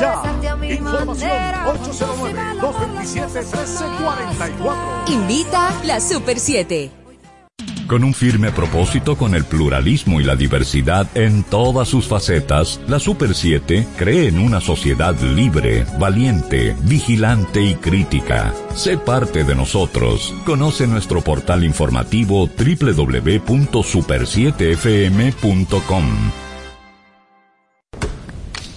ya. Información 809-227-1344. Invita la Super 7. Con un firme propósito con el pluralismo y la diversidad en todas sus facetas, la Super 7 cree en una sociedad libre, valiente, vigilante y crítica. Sé parte de nosotros. Conoce nuestro portal informativo www.super7fm.com.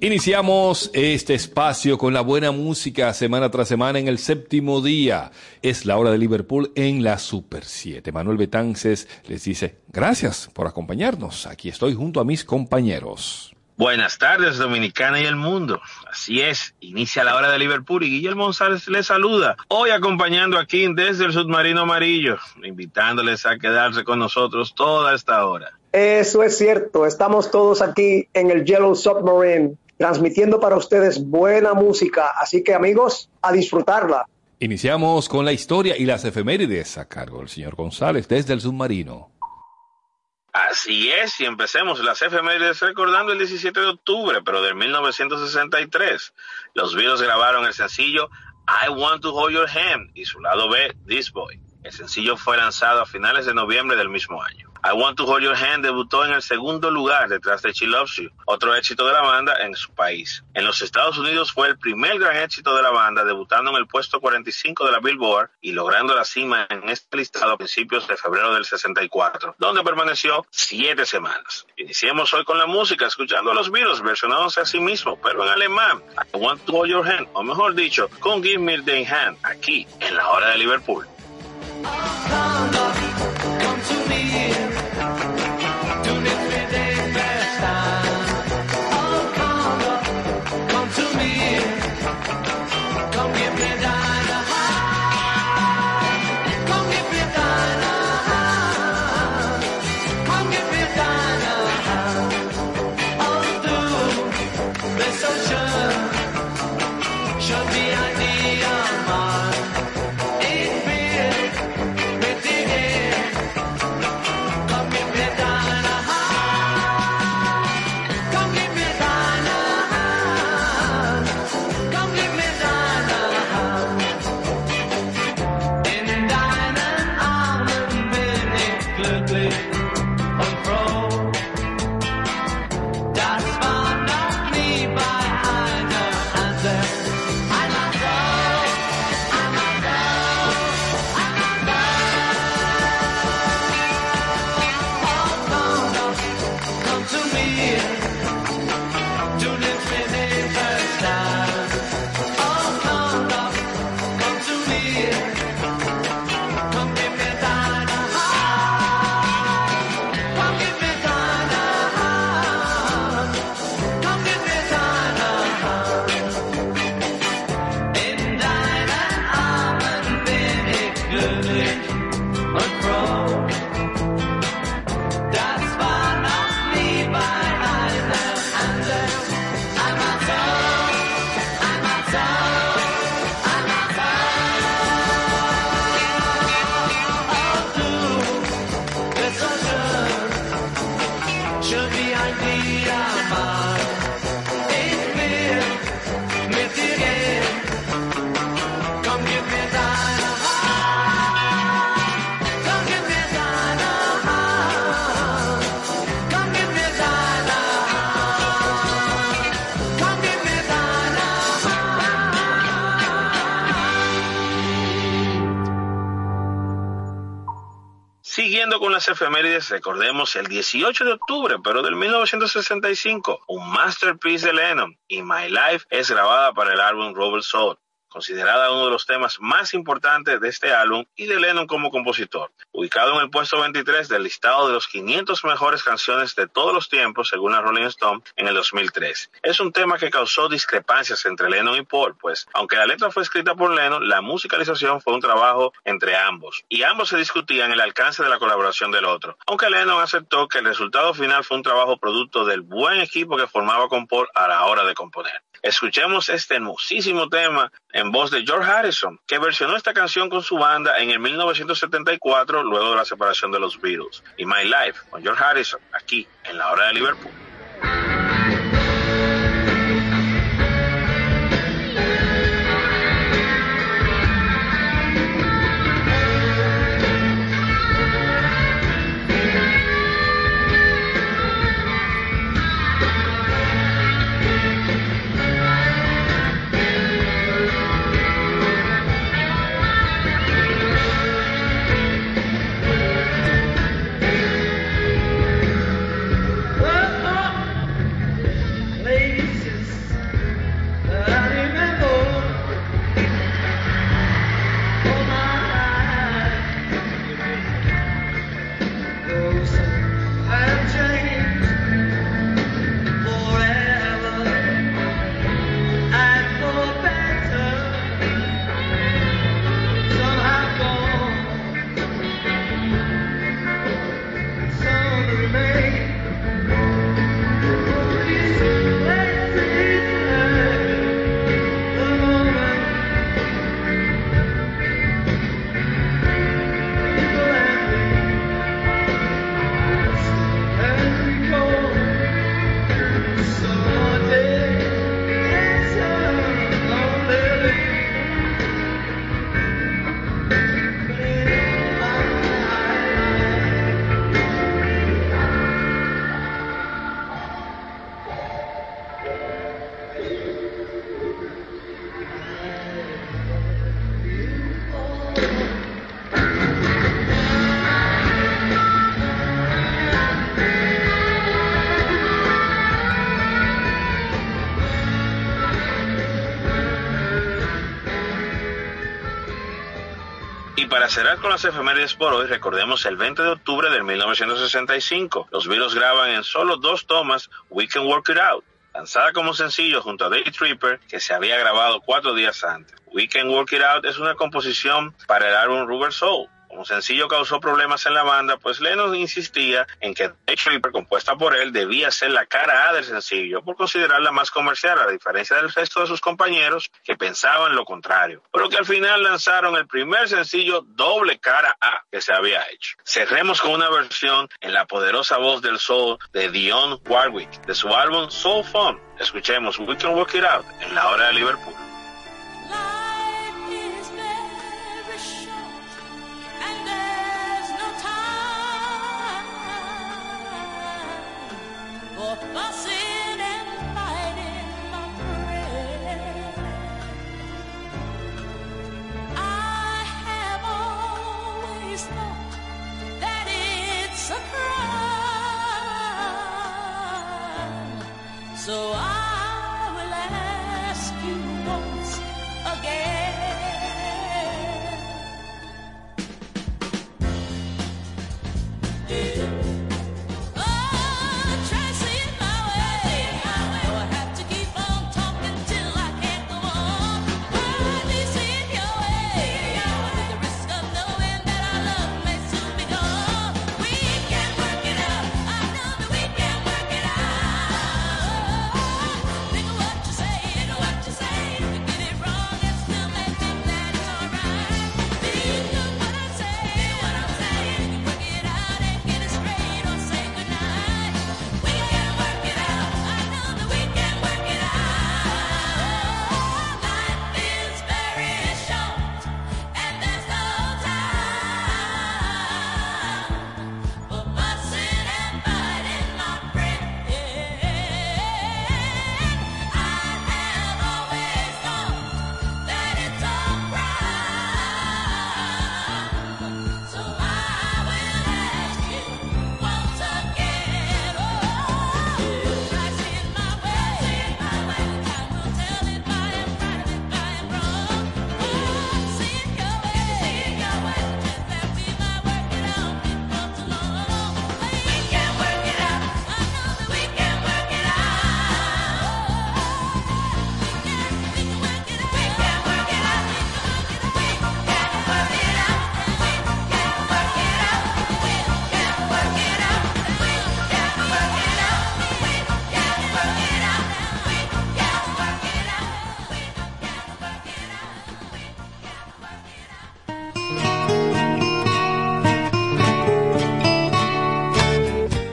Iniciamos este espacio con la buena música semana tras semana en el séptimo día. Es la hora de Liverpool en la Super 7. Manuel Betances les dice gracias por acompañarnos. Aquí estoy junto a mis compañeros. Buenas tardes, Dominicana y el mundo. Así es, inicia la hora de Liverpool y Guillermo González les saluda. Hoy acompañando aquí desde el submarino amarillo, invitándoles a quedarse con nosotros toda esta hora. Eso es cierto, estamos todos aquí en el Yellow Submarine, transmitiendo para ustedes buena música, así que amigos, a disfrutarla. Iniciamos con la historia y las efemérides a cargo del señor González desde el submarino. Así es, y empecemos las efemérides recordando el 17 de octubre, pero de 1963. Los Beatles grabaron el sencillo I Want to Hold Your Hand y su lado B, This Boy. El sencillo fue lanzado a finales de noviembre del mismo año. I Want to Hold Your Hand debutó en el segundo lugar detrás de She Loves You, otro éxito de la banda en su país. En los Estados Unidos fue el primer gran éxito de la banda, debutando en el puesto 45 de la Billboard y logrando la cima en este listado a principios de febrero del 64, donde permaneció siete semanas. Iniciemos hoy con la música, escuchando a los Beatles versionándose a sí mismo, pero en alemán. I Want to Hold Your Hand, o mejor dicho, con Give Me the Hand, aquí en la hora de Liverpool. Las efemérides, recordemos el 18 de octubre, pero del 1965, un masterpiece de Lennon y My Life es grabada para el álbum Robert Soul. Considerada uno de los temas más importantes de este álbum y de Lennon como compositor, ubicado en el puesto 23 del listado de los 500 mejores canciones de todos los tiempos según la Rolling Stone en el 2003. Es un tema que causó discrepancias entre Lennon y Paul, pues aunque la letra fue escrita por Lennon, la musicalización fue un trabajo entre ambos y ambos se discutían el alcance de la colaboración del otro, aunque Lennon aceptó que el resultado final fue un trabajo producto del buen equipo que formaba con Paul a la hora de componer. Escuchemos este hermosísimo tema en voz de George Harrison, que versionó esta canción con su banda en el 1974 luego de la separación de los Beatles. Y My Life con George Harrison, aquí en la hora de Liverpool. Para cerrar con las efemérides por hoy, recordemos el 20 de octubre de 1965. Los Beatles graban en solo dos tomas We Can Work It Out, lanzada como sencillo junto a Day Tripper, que se había grabado cuatro días antes. We Can Work It Out es una composición para el álbum Rubber Soul, como sencillo causó problemas en la banda, pues Lennon insistía en que The Tripper, compuesta por él, debía ser la cara A del sencillo, por considerarla más comercial, a diferencia del resto de sus compañeros que pensaban lo contrario. Pero que al final lanzaron el primer sencillo doble cara A que se había hecho. Cerremos con una versión en la poderosa voz del soul de Dion Warwick, de su álbum Soul Fun. Escuchemos We Can Work It Out en la hora de Liverpool. So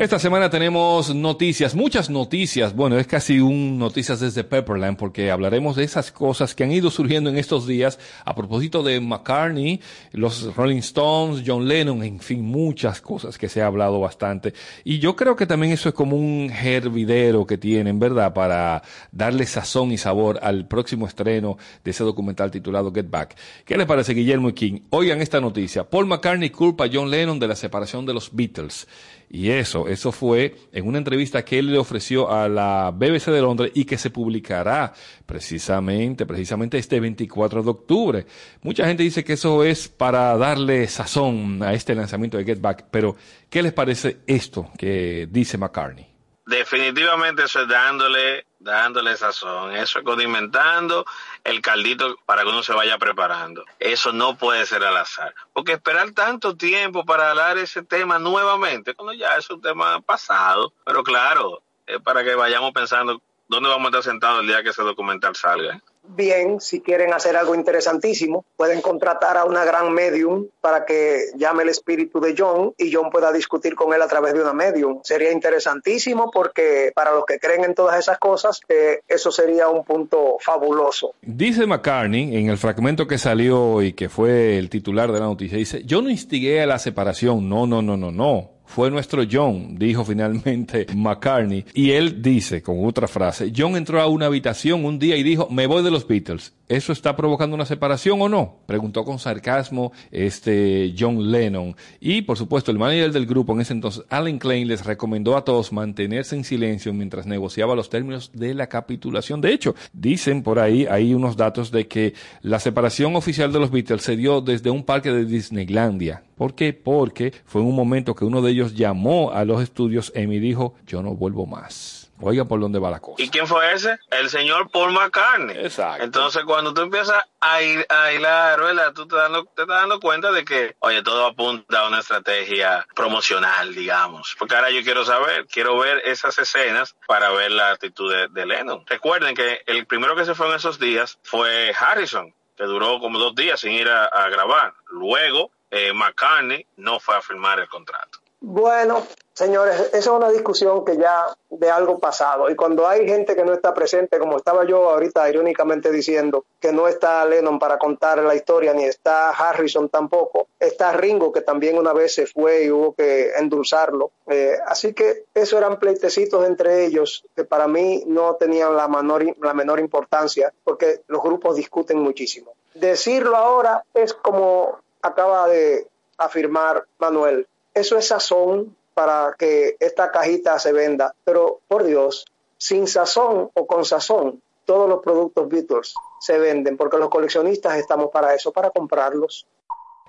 Esta semana tenemos noticias, muchas noticias. Bueno, es casi un noticias desde Pepperland porque hablaremos de esas cosas que han ido surgiendo en estos días a propósito de McCartney, los Rolling Stones, John Lennon, en fin, muchas cosas que se ha hablado bastante. Y yo creo que también eso es como un hervidero que tienen, ¿verdad? Para darle sazón y sabor al próximo estreno de ese documental titulado Get Back. ¿Qué les parece, Guillermo y King? Oigan esta noticia. Paul McCartney culpa a John Lennon de la separación de los Beatles. Y eso, eso fue en una entrevista que él le ofreció a la BBC de Londres y que se publicará precisamente, precisamente este 24 de octubre. Mucha gente dice que eso es para darle sazón a este lanzamiento de Get Back, pero ¿qué les parece esto que dice McCartney? Definitivamente eso es dándole, dándole sazón, eso es condimentando el caldito para que uno se vaya preparando. Eso no puede ser al azar. Porque esperar tanto tiempo para hablar ese tema nuevamente, cuando ya es un tema pasado, pero claro, es para que vayamos pensando dónde vamos a estar sentados el día que ese documental salga. Bien, si quieren hacer algo interesantísimo, pueden contratar a una gran medium para que llame el espíritu de John y John pueda discutir con él a través de una medium. Sería interesantísimo porque para los que creen en todas esas cosas, eh, eso sería un punto fabuloso. Dice McCartney en el fragmento que salió y que fue el titular de la noticia, dice, yo no instigué a la separación, no, no, no, no, no fue nuestro John, dijo finalmente McCartney. Y él dice, con otra frase, John entró a una habitación un día y dijo, me voy de los Beatles. ¿Eso está provocando una separación o no? Preguntó con sarcasmo este John Lennon. Y, por supuesto, el manager del grupo en ese entonces, Alan Klein, les recomendó a todos mantenerse en silencio mientras negociaba los términos de la capitulación. De hecho, dicen por ahí, hay unos datos de que la separación oficial de los Beatles se dio desde un parque de Disneylandia. ¿Por qué? Porque fue en un momento que uno de ellos llamó a los estudios y dijo, yo no vuelvo más. Oiga por dónde va la cosa. ¿Y quién fue ese? El señor Paul McCartney. Exacto. Entonces, cuando tú empiezas a, ir, a hilar, ¿verdad? Tú te, dando, te estás dando cuenta de que, oye, todo apunta a una estrategia promocional, digamos. Porque ahora yo quiero saber, quiero ver esas escenas para ver la actitud de, de Lennon. Recuerden que el primero que se fue en esos días fue Harrison, que duró como dos días sin ir a, a grabar. Luego, eh, McCartney no fue a firmar el contrato. Bueno, señores, esa es una discusión que ya de algo pasado. Y cuando hay gente que no está presente, como estaba yo ahorita irónicamente diciendo que no está Lennon para contar la historia, ni está Harrison tampoco, está Ringo que también una vez se fue y hubo que endulzarlo. Eh, así que eso eran pleitecitos entre ellos que para mí no tenían la menor, la menor importancia porque los grupos discuten muchísimo. Decirlo ahora es como acaba de afirmar Manuel eso es sazón para que esta cajita se venda. Pero, por Dios, sin sazón o con sazón, todos los productos Beatles se venden porque los coleccionistas estamos para eso, para comprarlos.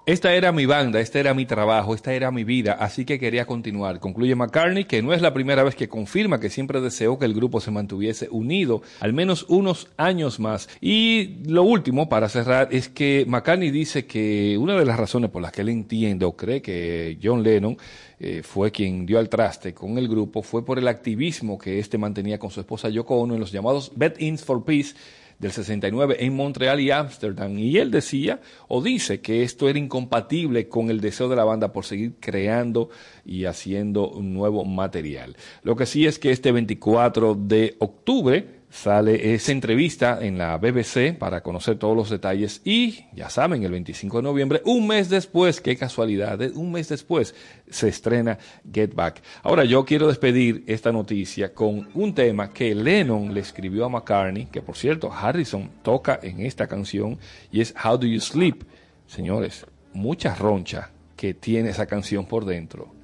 Esta era mi banda, este era mi trabajo, esta era mi vida, así que quería continuar. Concluye McCartney que no es la primera vez que confirma que siempre deseó que el grupo se mantuviese unido al menos unos años más. Y lo último, para cerrar, es que McCartney dice que una de las razones por las que él entiende o cree que John Lennon eh, fue quien dio al traste con el grupo fue por el activismo que éste mantenía con su esposa Yoko Ono en los llamados Bet-ins for Peace del 69 en Montreal y Ámsterdam. Y él decía o dice que esto era incompatible con el deseo de la banda por seguir creando y haciendo un nuevo material. Lo que sí es que este 24 de octubre sale esa entrevista en la BBC para conocer todos los detalles y ya saben, el 25 de noviembre, un mes después, qué casualidad, un mes después se estrena Get Back. Ahora yo quiero despedir esta noticia con un tema que Lennon le escribió a McCartney, que por cierto Harrison toca en esta canción y es How Do You Sleep. Señores, mucha roncha que tiene esa canción por dentro.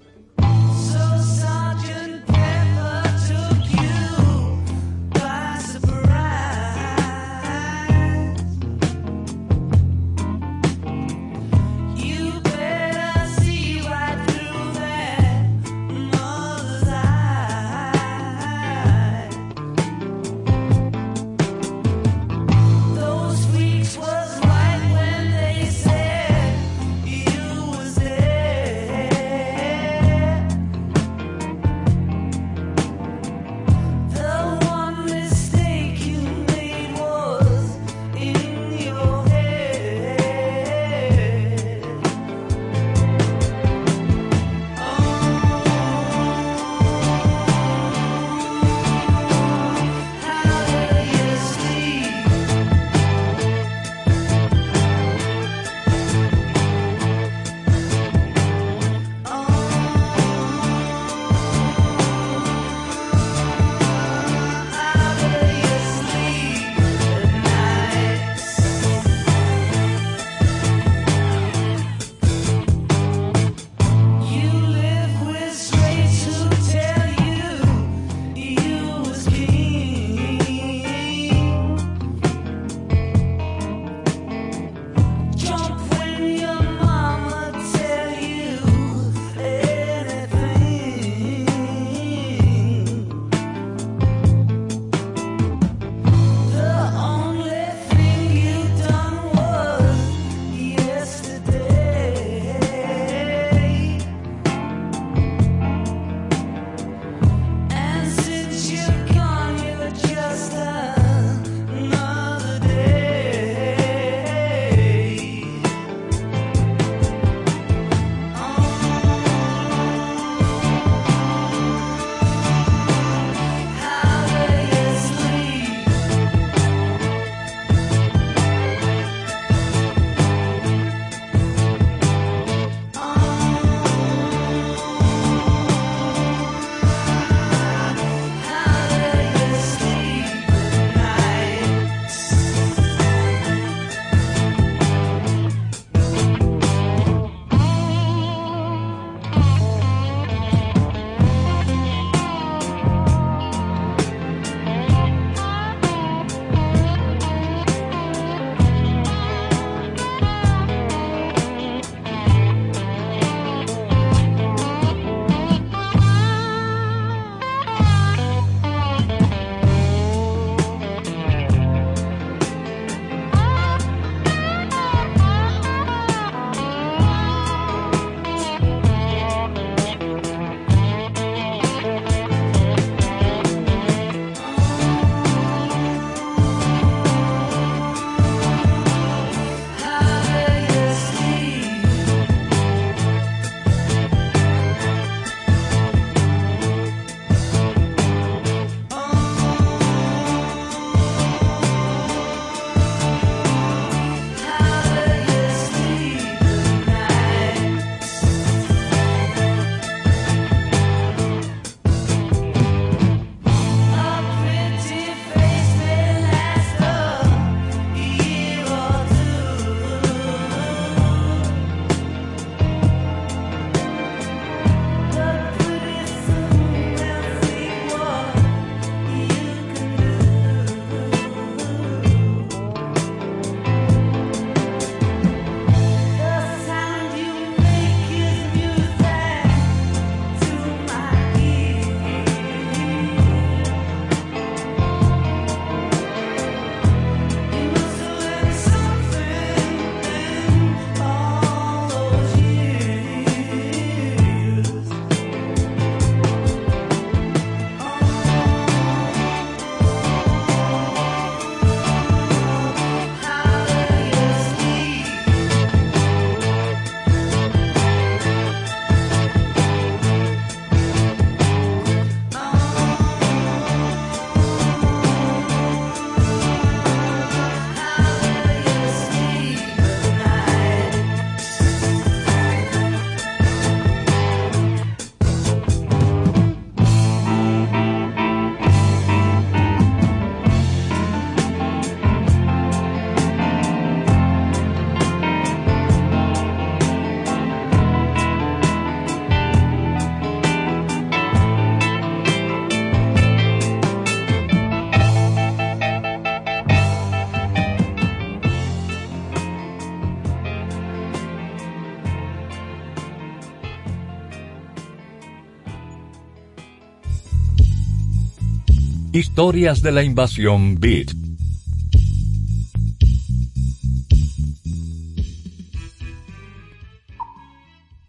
Historias de la invasión Beat.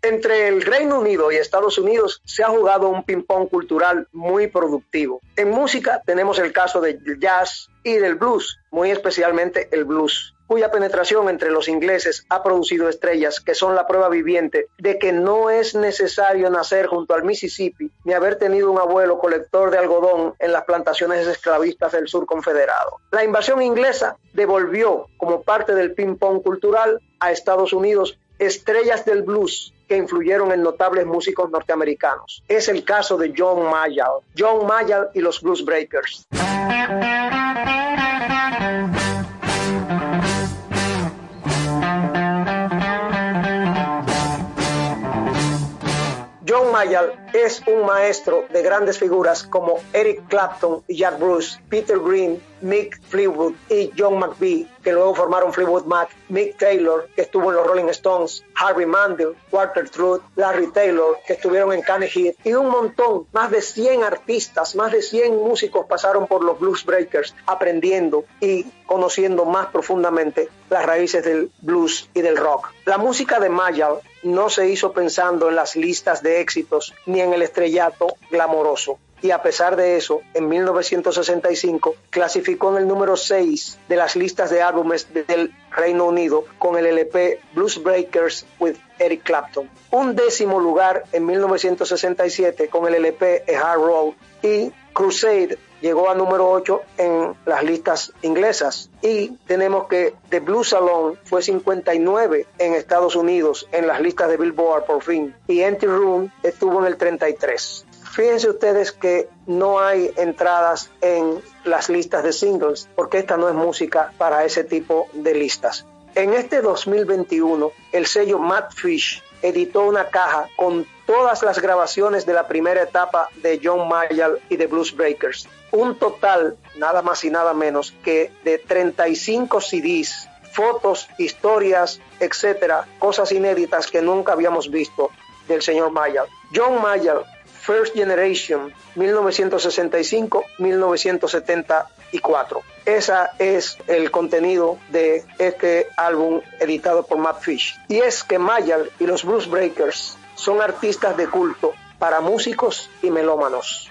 Entre el Reino Unido y Estados Unidos se ha jugado un ping-pong cultural muy productivo. En música tenemos el caso del jazz y del blues, muy especialmente el blues cuya penetración entre los ingleses ha producido estrellas que son la prueba viviente de que no es necesario nacer junto al Mississippi ni haber tenido un abuelo colector de algodón en las plantaciones esclavistas del sur confederado. La invasión inglesa devolvió como parte del ping-pong cultural a Estados Unidos estrellas del blues que influyeron en notables músicos norteamericanos. Es el caso de John Mayall, John Mayall y los Blues Breakers. John Mayall es un maestro de grandes figuras como Eric Clapton Jack Bruce, Peter Green, Mick Fleetwood y John McVie, que luego formaron Fleetwood Mac, Mick Taylor, que estuvo en los Rolling Stones, Harvey Mandel, Walter Truth, Larry Taylor, que estuvieron en Heat, y un montón, más de 100 artistas, más de 100 músicos pasaron por los Blues Breakers, aprendiendo y conociendo más profundamente las raíces del blues y del rock. La música de Mayall no se hizo pensando en las listas de éxitos ni en el estrellato glamoroso. Y a pesar de eso, en 1965 clasificó en el número 6 de las listas de álbumes del Reino Unido con el LP Blues Breakers with Eric Clapton. Un décimo lugar en 1967 con el LP A Hard Road y Crusade llegó a número 8 en las listas inglesas. Y tenemos que The Blues Salon fue 59 en Estados Unidos en las listas de Billboard por fin. Y Empty Room estuvo en el 33. Fíjense ustedes que no hay entradas en las listas de singles porque esta no es música para ese tipo de listas. En este 2021, el sello Matt Fish editó una caja con todas las grabaciones de la primera etapa de John Mayall y de Blues Breakers. Un total, nada más y nada menos, que de 35 CDs, fotos, historias, etcétera, cosas inéditas que nunca habíamos visto del señor Mayall. John Mayall, First Generation, 1965-1974. Esa es el contenido de este álbum editado por Matt Fish. Y es que Mayall y los Blues Breakers son artistas de culto para músicos y melómanos.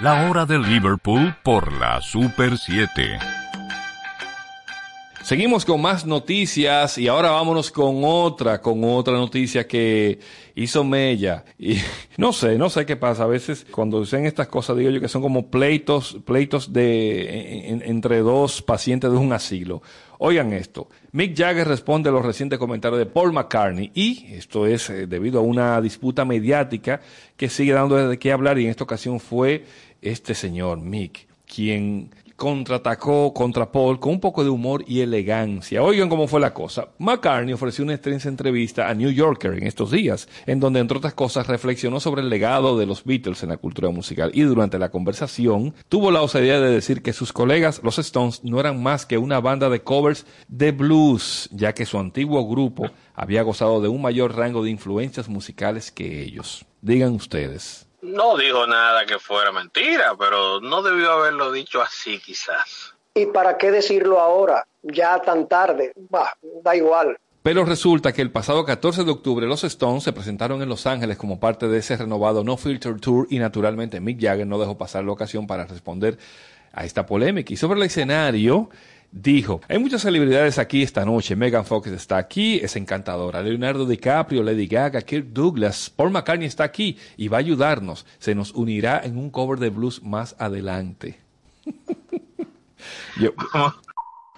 La hora de Liverpool por la Super 7. Seguimos con más noticias y ahora vámonos con otra, con otra noticia que hizo Mella. Y no sé, no sé qué pasa. A veces cuando dicen estas cosas digo yo que son como pleitos, pleitos de en- entre dos pacientes de un asilo. Oigan esto. Mick Jagger responde a los recientes comentarios de Paul McCartney y esto es eh, debido a una disputa mediática que sigue dando de qué hablar y en esta ocasión fue este señor Mick quien contraatacó contra Paul con un poco de humor y elegancia. Oigan cómo fue la cosa. McCartney ofreció una extensa entrevista a New Yorker en estos días, en donde, entre otras cosas, reflexionó sobre el legado de los Beatles en la cultura musical y durante la conversación tuvo la osadía de decir que sus colegas, los Stones, no eran más que una banda de covers de blues, ya que su antiguo grupo había gozado de un mayor rango de influencias musicales que ellos. Digan ustedes. No dijo nada que fuera mentira, pero no debió haberlo dicho así quizás. ¿Y para qué decirlo ahora? Ya tan tarde. Bah, da igual. Pero resulta que el pasado 14 de octubre los Stones se presentaron en Los Ángeles como parte de ese renovado No Filter Tour y naturalmente Mick Jagger no dejó pasar la ocasión para responder a esta polémica. Y sobre el escenario dijo, hay muchas celebridades aquí esta noche, Megan Fox está aquí, es encantadora, Leonardo DiCaprio, Lady Gaga, Kirk Douglas, Paul McCartney está aquí y va a ayudarnos, se nos unirá en un cover de blues más adelante. Yo,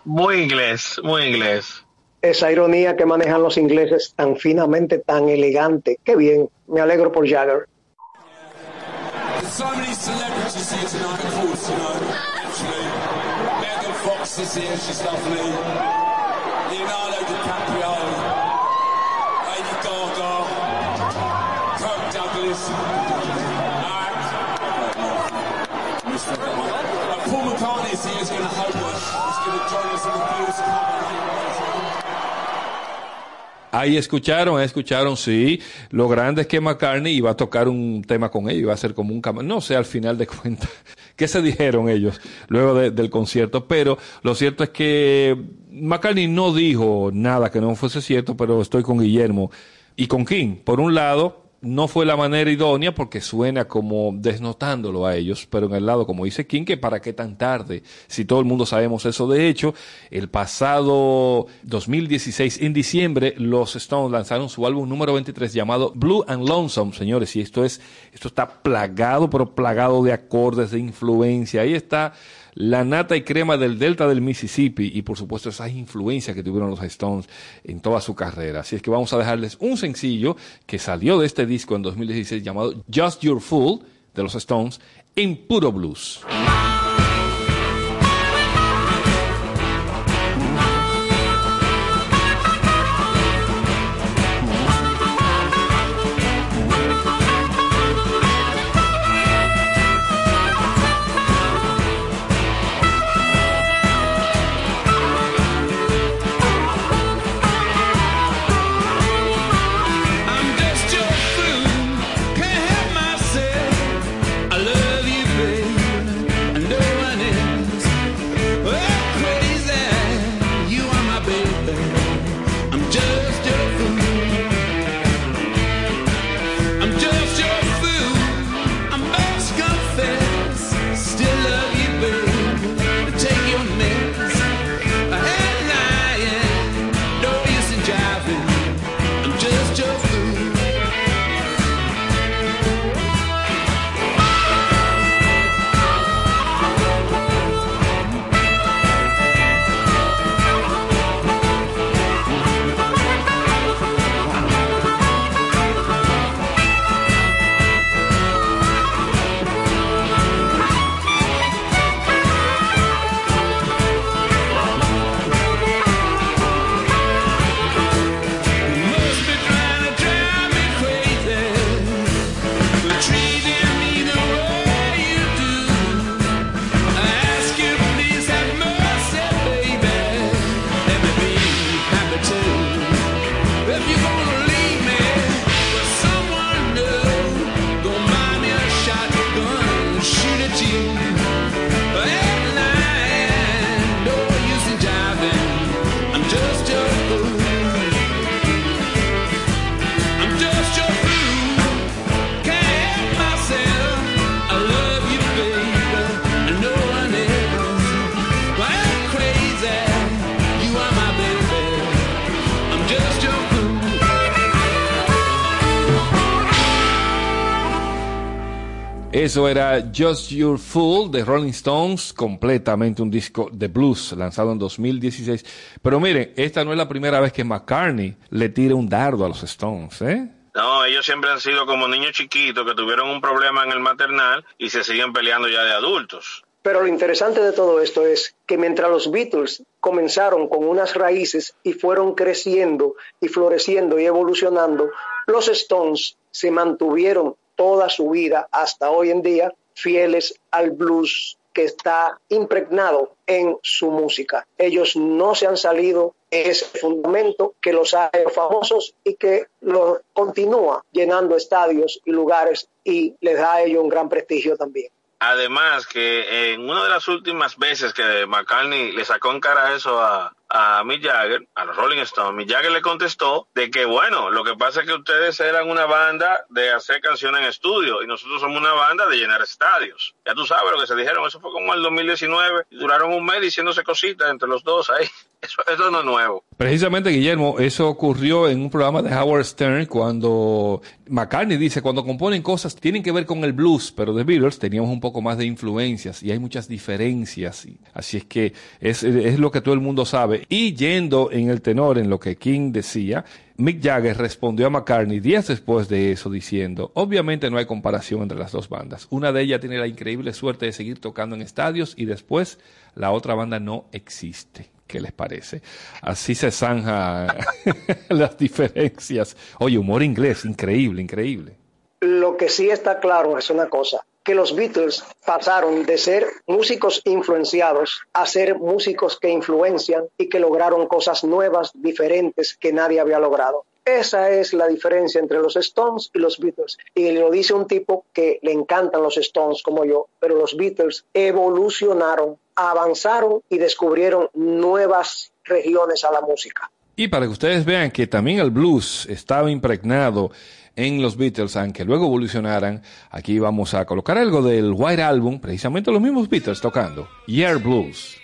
Muy inglés, muy inglés. Esa ironía que manejan los ingleses tan finamente, tan elegante. Qué bien. Me alegro por Jagger. Going to to the. Ahí escucharon, escucharon, sí. Lo grande es que McCartney iba a tocar un tema con ellos, iba a ser como un cama. No sé, al final de cuentas, qué se dijeron ellos luego de- del concierto. Pero lo cierto es que McCartney no dijo nada que no fuese cierto, pero estoy con Guillermo y con King. Por un lado, no fue la manera idónea porque suena como desnotándolo a ellos, pero en el lado, como dice King, que para qué tan tarde, si todo el mundo sabemos eso. De hecho, el pasado 2016, en diciembre, los Stones lanzaron su álbum número 23 llamado Blue and Lonesome, señores, y esto es, esto está plagado, pero plagado de acordes, de influencia. Ahí está la nata y crema del delta del Mississippi y por supuesto esas influencias que tuvieron los Stones en toda su carrera. Así es que vamos a dejarles un sencillo que salió de este disco en 2016 llamado Just Your Fool de los Stones en puro blues. Eso era Just Your Fool de Rolling Stones, completamente un disco de blues lanzado en 2016. Pero miren, esta no es la primera vez que McCartney le tira un dardo a los Stones, ¿eh? No, ellos siempre han sido como niños chiquitos que tuvieron un problema en el maternal y se siguen peleando ya de adultos. Pero lo interesante de todo esto es que mientras los Beatles comenzaron con unas raíces y fueron creciendo y floreciendo y evolucionando, los Stones se mantuvieron toda su vida hasta hoy en día fieles al blues que está impregnado en su música. Ellos no se han salido ese fundamento que los ha hecho famosos y que los continúa llenando estadios y lugares y les da a ellos un gran prestigio también. Además que en una de las últimas veces que McCartney le sacó en cara eso a, a Mick Jagger, a los Rolling Stones, Mick Jagger le contestó de que bueno, lo que pasa es que ustedes eran una banda de hacer canciones en estudio y nosotros somos una banda de llenar estadios. Ya tú sabes lo que se dijeron, eso fue como el 2019, y duraron un mes diciéndose cositas entre los dos ahí. Eso, eso no es nuevo. Precisamente, Guillermo, eso ocurrió en un programa de Howard Stern cuando McCartney dice, cuando componen cosas tienen que ver con el blues, pero The Beatles teníamos un poco más de influencias y hay muchas diferencias. Así es que es, es lo que todo el mundo sabe. Y yendo en el tenor en lo que King decía, Mick Jagger respondió a McCartney días después de eso diciendo, obviamente no hay comparación entre las dos bandas. Una de ellas tiene la increíble suerte de seguir tocando en estadios y después la otra banda no existe. ¿Qué les parece? Así se zanja las diferencias. Oye, humor inglés, increíble, increíble. Lo que sí está claro es una cosa, que los Beatles pasaron de ser músicos influenciados a ser músicos que influencian y que lograron cosas nuevas, diferentes, que nadie había logrado. Esa es la diferencia entre los Stones y los Beatles. Y lo dice un tipo que le encantan los Stones como yo, pero los Beatles evolucionaron, avanzaron y descubrieron nuevas regiones a la música. Y para que ustedes vean que también el blues estaba impregnado en los Beatles, aunque luego evolucionaran, aquí vamos a colocar algo del White Album, precisamente los mismos Beatles tocando, Year Blues.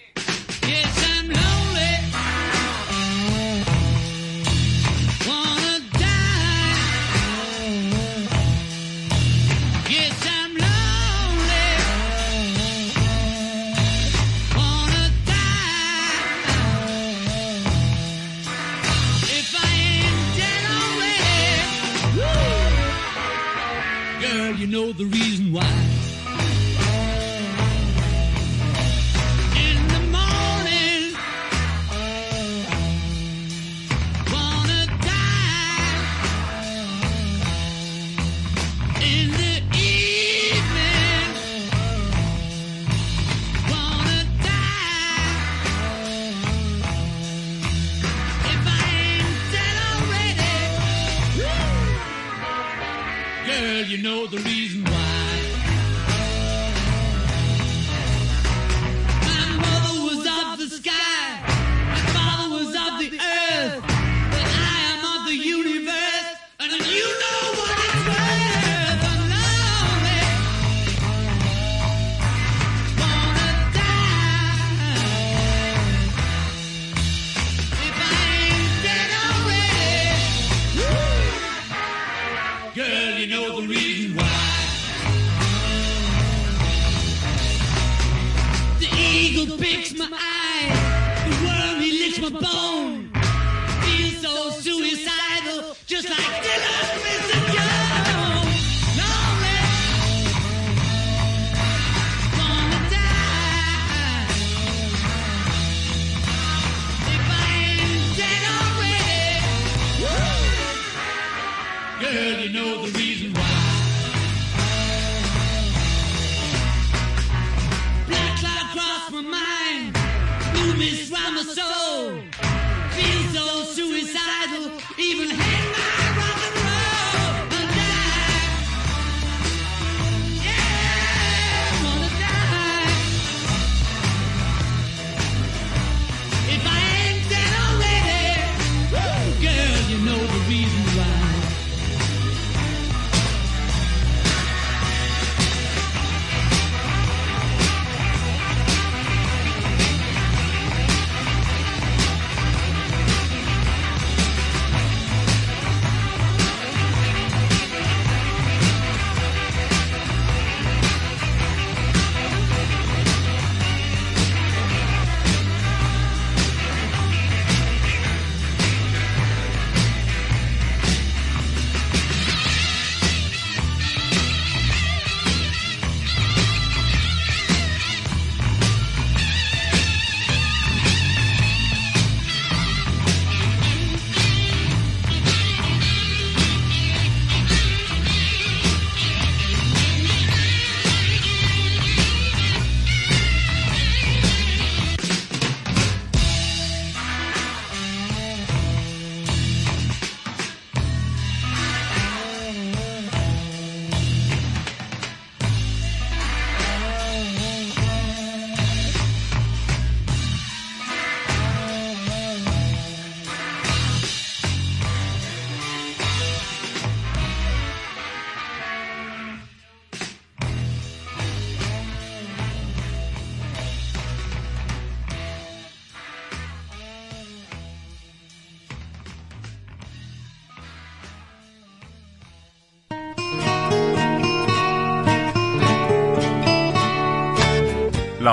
Know the reason why. In the morning, wanna die. In the evening, wanna die. If I ain't dead already, girl, you know the reason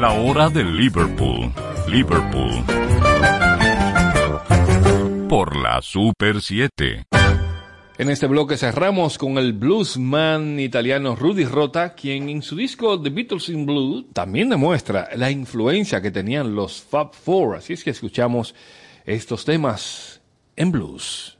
La hora de Liverpool. Liverpool. Por la Super 7. En este bloque cerramos con el bluesman italiano Rudy Rota, quien en su disco The Beatles in Blue también demuestra la influencia que tenían los Fab Four. Así es que escuchamos estos temas en blues.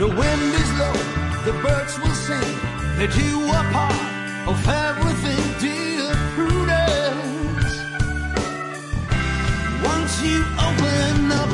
The wind is low, the birds will sing that you are part of everything, dear Prudence. Once you open up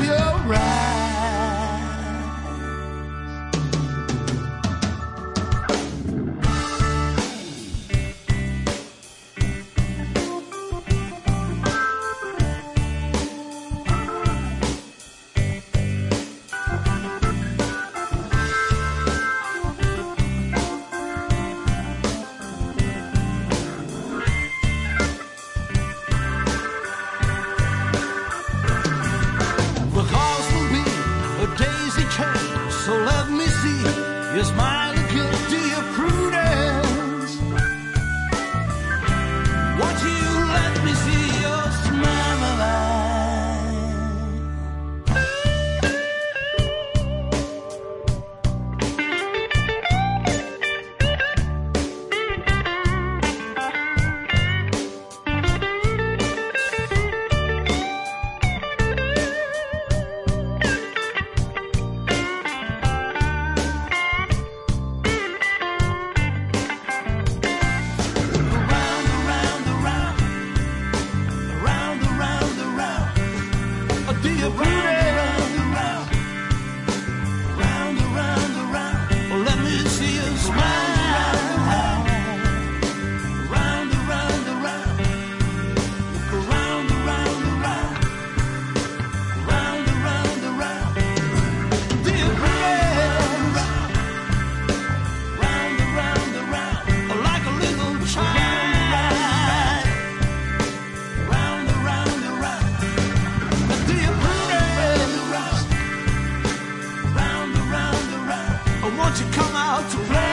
won't you come out to play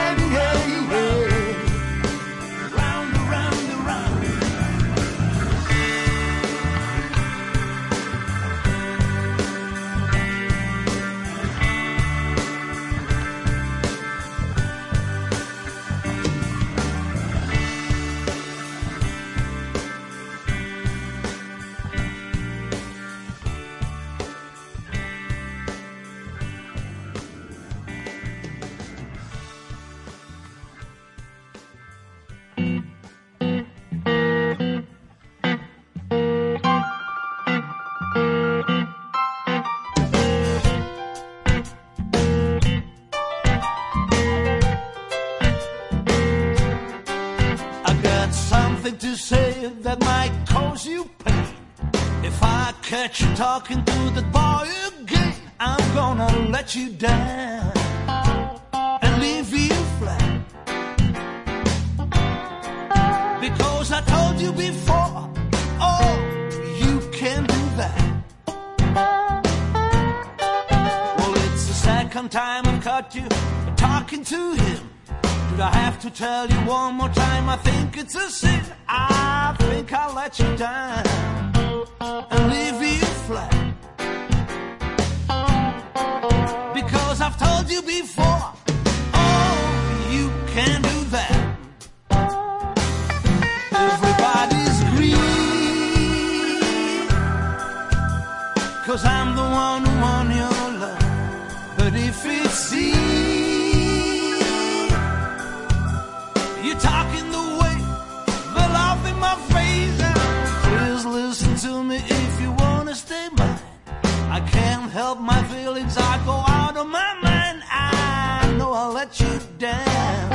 talking to the boy again, I'm gonna let you down and leave you flat. Because I told you before, oh, you can do that. Well, it's the second time I've caught you talking to him. Did I have to tell you one more time? I think it's a sin. I think I'll let you down down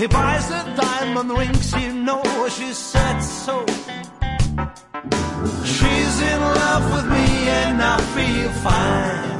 He buys her diamond rings, you know. She said so. She's in love with me and I feel fine.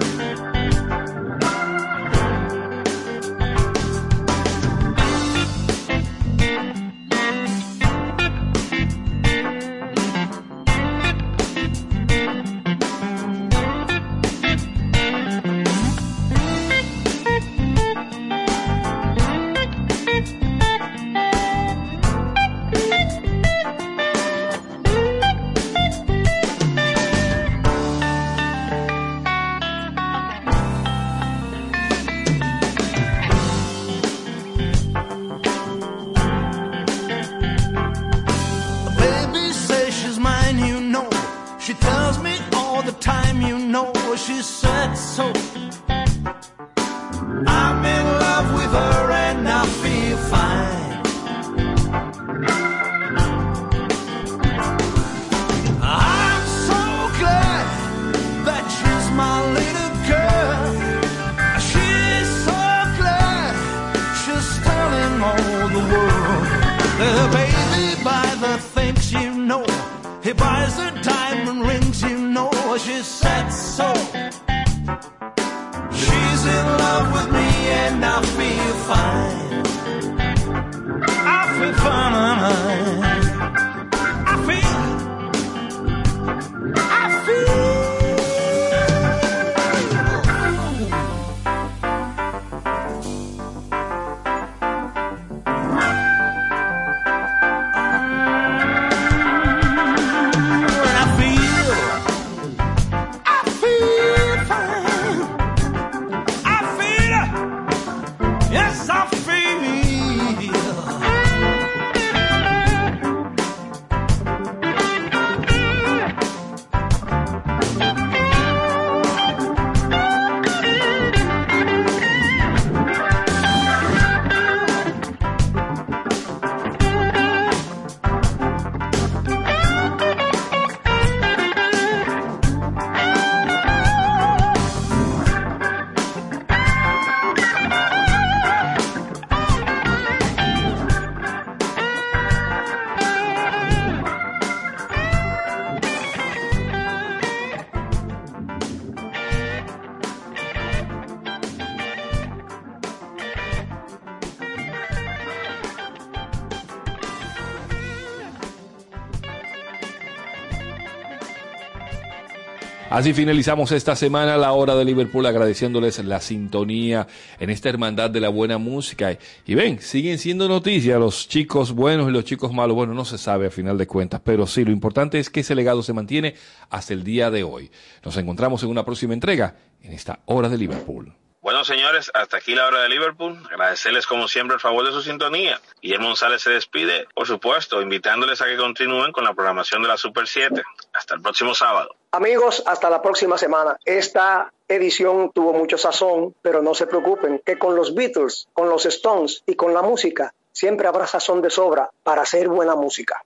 Así finalizamos esta semana la hora de Liverpool agradeciéndoles la sintonía en esta hermandad de la buena música. Y ven, siguen siendo noticias los chicos buenos y los chicos malos. Bueno, no se sabe a final de cuentas, pero sí, lo importante es que ese legado se mantiene hasta el día de hoy. Nos encontramos en una próxima entrega en esta hora de Liverpool. Bueno, señores, hasta aquí la hora de Liverpool. Agradecerles como siempre el favor de su sintonía. Guillermo González se despide, por supuesto, invitándoles a que continúen con la programación de la Super 7. Hasta el próximo sábado. Amigos, hasta la próxima semana. Esta edición tuvo mucho sazón, pero no se preocupen, que con los Beatles, con los Stones y con la música siempre habrá sazón de sobra para hacer buena música.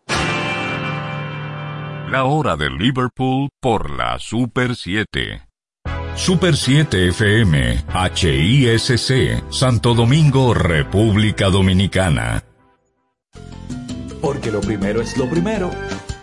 La hora de Liverpool por la Super 7. Super 7 FM, HISC, Santo Domingo, República Dominicana. Porque lo primero es lo primero.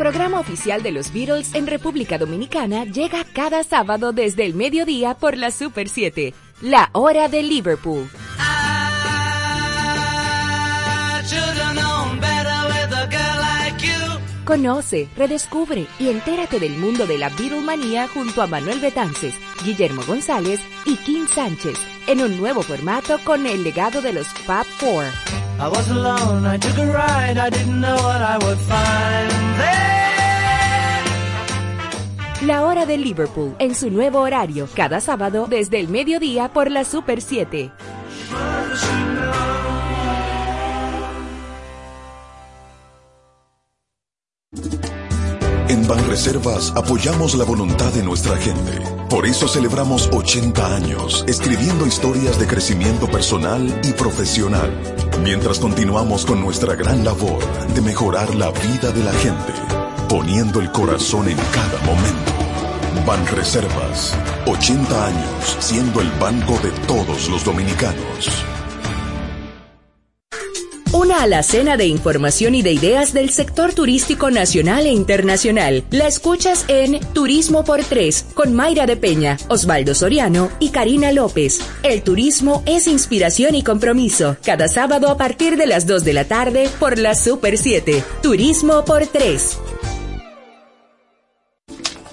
Programa oficial de los Beatles en República Dominicana llega cada sábado desde el mediodía por la Super 7, la hora de Liverpool. Conoce, redescubre y entérate del mundo de la Beatlemanía junto a Manuel Betances, Guillermo González y Kim Sánchez en un nuevo formato con el legado de los Fab Four. I was alone, I took a ride, I didn't know what I would find there. La hora de Liverpool en su nuevo horario, cada sábado desde el mediodía por la Super 7. Banreservas apoyamos la voluntad de nuestra gente. Por eso celebramos 80 años escribiendo historias de crecimiento personal y profesional, mientras continuamos con nuestra gran labor de mejorar la vida de la gente, poniendo el corazón en cada momento. Banreservas, 80 años siendo el banco de todos los dominicanos. Una alacena de información y de ideas del sector turístico nacional e internacional. La escuchas en Turismo por Tres con Mayra de Peña, Osvaldo Soriano y Karina López. El turismo es inspiración y compromiso. Cada sábado a partir de las 2 de la tarde por la Super 7. Turismo por Tres.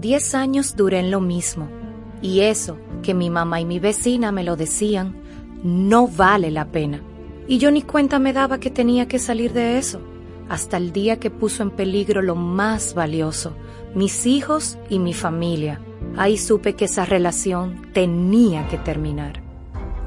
Diez años duré en lo mismo. Y eso, que mi mamá y mi vecina me lo decían, no vale la pena. Y yo ni cuenta me daba que tenía que salir de eso, hasta el día que puso en peligro lo más valioso, mis hijos y mi familia. Ahí supe que esa relación tenía que terminar.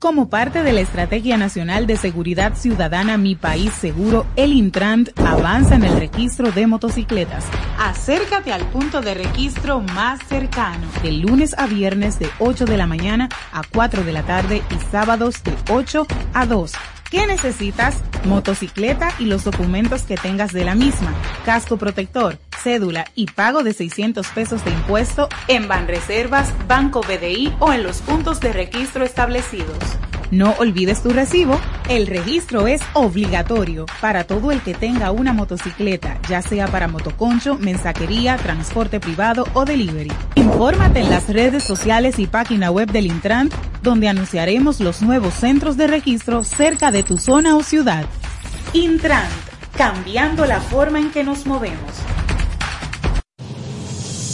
Como parte de la Estrategia Nacional de Seguridad Ciudadana Mi País Seguro, el Intrant avanza en el registro de motocicletas. Acércate al punto de registro más cercano, de lunes a viernes de 8 de la mañana a 4 de la tarde y sábados de 8 a 2. ¿Qué necesitas? Motocicleta y los documentos que tengas de la misma, casco protector, cédula y pago de 600 pesos de impuesto en Banreservas, Banco BDI o en los puntos de registro establecidos. No olvides tu recibo. El registro es obligatorio para todo el que tenga una motocicleta, ya sea para motoconcho, mensajería, transporte privado o delivery. Infórmate en las redes sociales y página web del Intran, donde anunciaremos los nuevos centros de registro cerca de tu zona o ciudad. Intran, cambiando la forma en que nos movemos.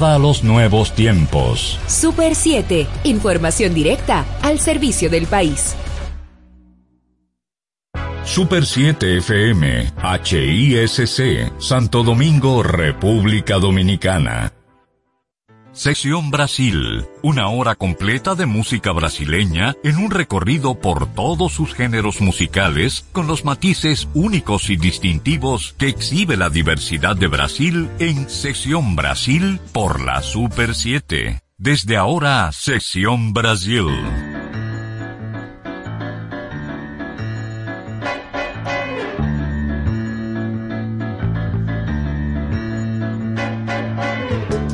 a los nuevos tiempos. Super 7, información directa al servicio del país. Super 7 FM, HISC, Santo Domingo, República Dominicana. Sección Brasil, una hora completa de música brasileña en un recorrido por todos sus géneros musicales con los matices únicos y distintivos que exhibe la diversidad de Brasil en Sección Brasil por la Super 7. Desde ahora, Sección Brasil.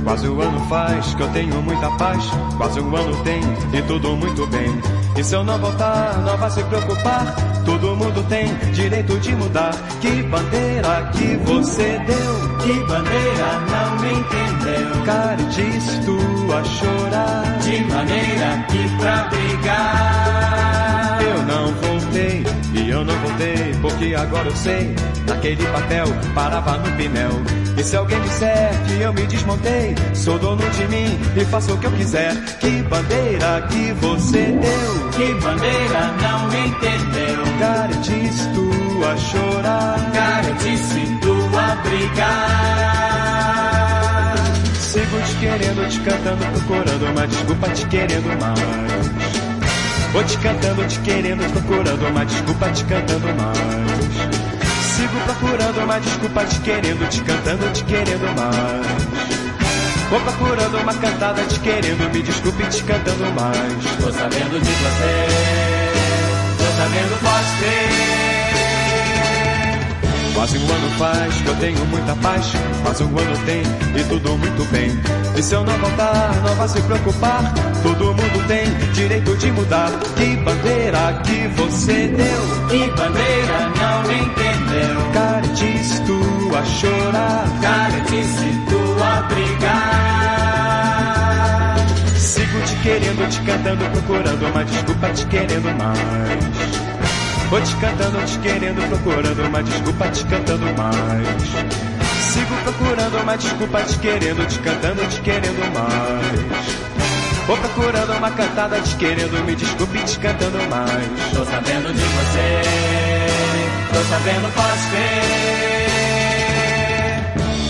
Quase um ano faz que eu tenho muita paz. Quase um ano tem e tudo muito bem. E se eu não voltar, não vai se preocupar. Todo mundo tem direito de mudar. Que bandeira que você deu? Que bandeira não entendeu? Cara, disse tu a chorar. De maneira que pra brigar. Eu não voltei e eu não voltei porque agora eu sei. Naquele papel parava no pinel. E se alguém disser que eu me desmontei, sou dono de mim e faço o que eu quiser. Que bandeira que você deu? Que bandeira não entendeu? Cara, disse tu a chorar. Cara, disse tu a brigar. Sigo te querendo, te cantando, procurando uma desculpa, te querendo mais. Vou te cantando, te querendo, procurando uma desculpa, te cantando mais. Sigo procurando uma desculpa, te querendo, te cantando, te querendo mais. Vou procurando uma cantada, te querendo, me desculpe, te cantando mais. Tô sabendo de você, tô sabendo pode ter. Quase um ano faz que eu tenho muita paz. Quase um ano tem e tudo muito bem. E se eu não voltar, não vai se preocupar. Todo mundo tem direito de mudar. Que bandeira que você deu? Que bandeira não entendeu? Cara, disse tu a chorar. Cara, disse tu a brigar. Sigo te querendo, te cantando, procurando uma desculpa, te querendo mais. Vou te cantando, te querendo, procurando uma desculpa, te cantando mais. Sigo procurando uma desculpa, te querendo, te cantando, te querendo mais. Vou procurando uma cantada, te querendo, me desculpe, te cantando mais. Tô sabendo de você, tô sabendo, posso ver.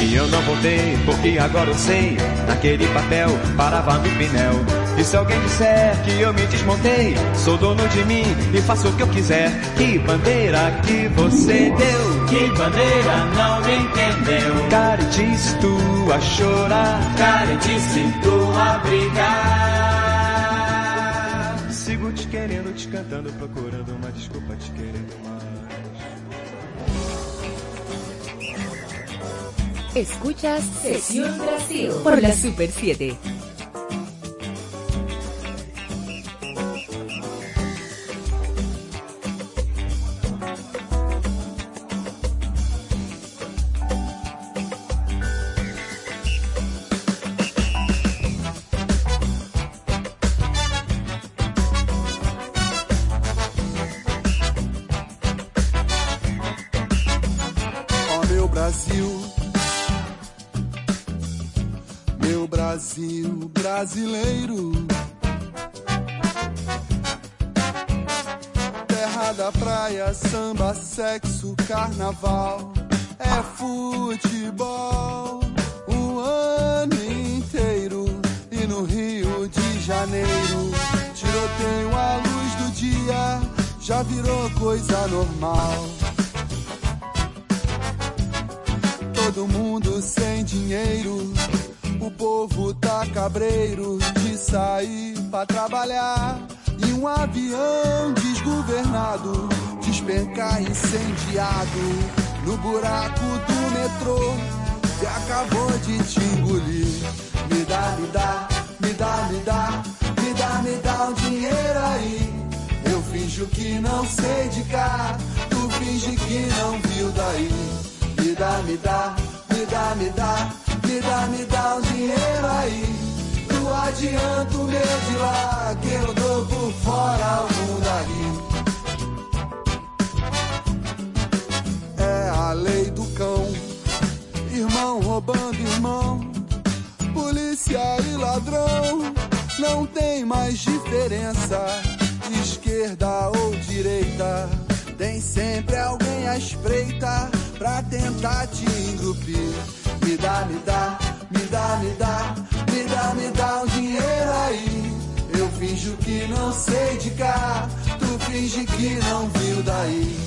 E eu não voltei, porque agora eu sei. Naquele papel parava no pinel. E se alguém disser que eu me desmontei, sou dono de mim e faço o que eu quiser. Que bandeira que você deu? Que bandeira não entendeu? Cara, disse tu a chorar. Cara, disse tu a brigar. Sigo te querendo, te cantando, procurando uma desculpa, te querendo mais. Escuchas Sesión Brasil por la Super 7. Brasileiro. Terra da praia, samba, sexo, carnaval. É futebol o ano inteiro. E no Rio de Janeiro, tiroteio à luz do dia já virou coisa normal. Todo mundo sem dinheiro, o povo tá cabreiro de sair pra trabalhar. E um avião desgovernado despencar incendiado no buraco do metrô que acabou de te engolir. Me dá, me dá, me dá, me dá, me dá, me dá um dinheiro aí. Eu finjo que não sei de cá, tu finge que não viu daí. Me dá, me dá, me dá, me dá, me dá, me dá um dinheiro aí. Tu adianta o meu de lá, que eu dou por fora algum daí. É a lei do cão, irmão roubando irmão, polícia e ladrão. Não tem mais diferença, esquerda ou direita. Tem sempre alguém à espreita pra tentar te engrupir. Me dá, me dá, me dá, me dá, me dá, me dá um dinheiro aí. Eu finjo que não sei de cá, tu finge que não viu daí.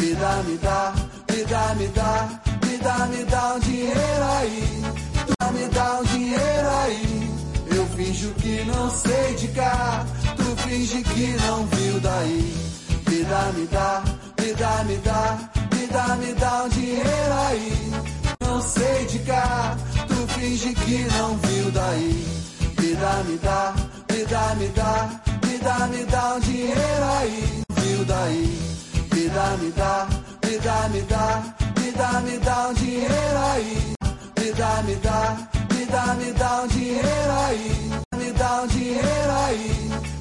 Me dá, me dá, me dá, me dá, me dá, me dá um dinheiro aí. Tu me dá um dinheiro aí. Eu finjo que não sei de cá, tu finge que não viu daí. Me dá, me dá, me dá, me dá, me dá, me dá um dinheiro aí. Não sei de cá, tu finge que não viu daí. Me dá, me dá, me dá, me dá, me dá, me dá um dinheiro aí. Viu daí? Me dá, me dá, me dá, me dá, me dá, me dá um dinheiro aí. Me dá, me dá, me dá, me dá um dinheiro aí. Me dá um dinheiro aí.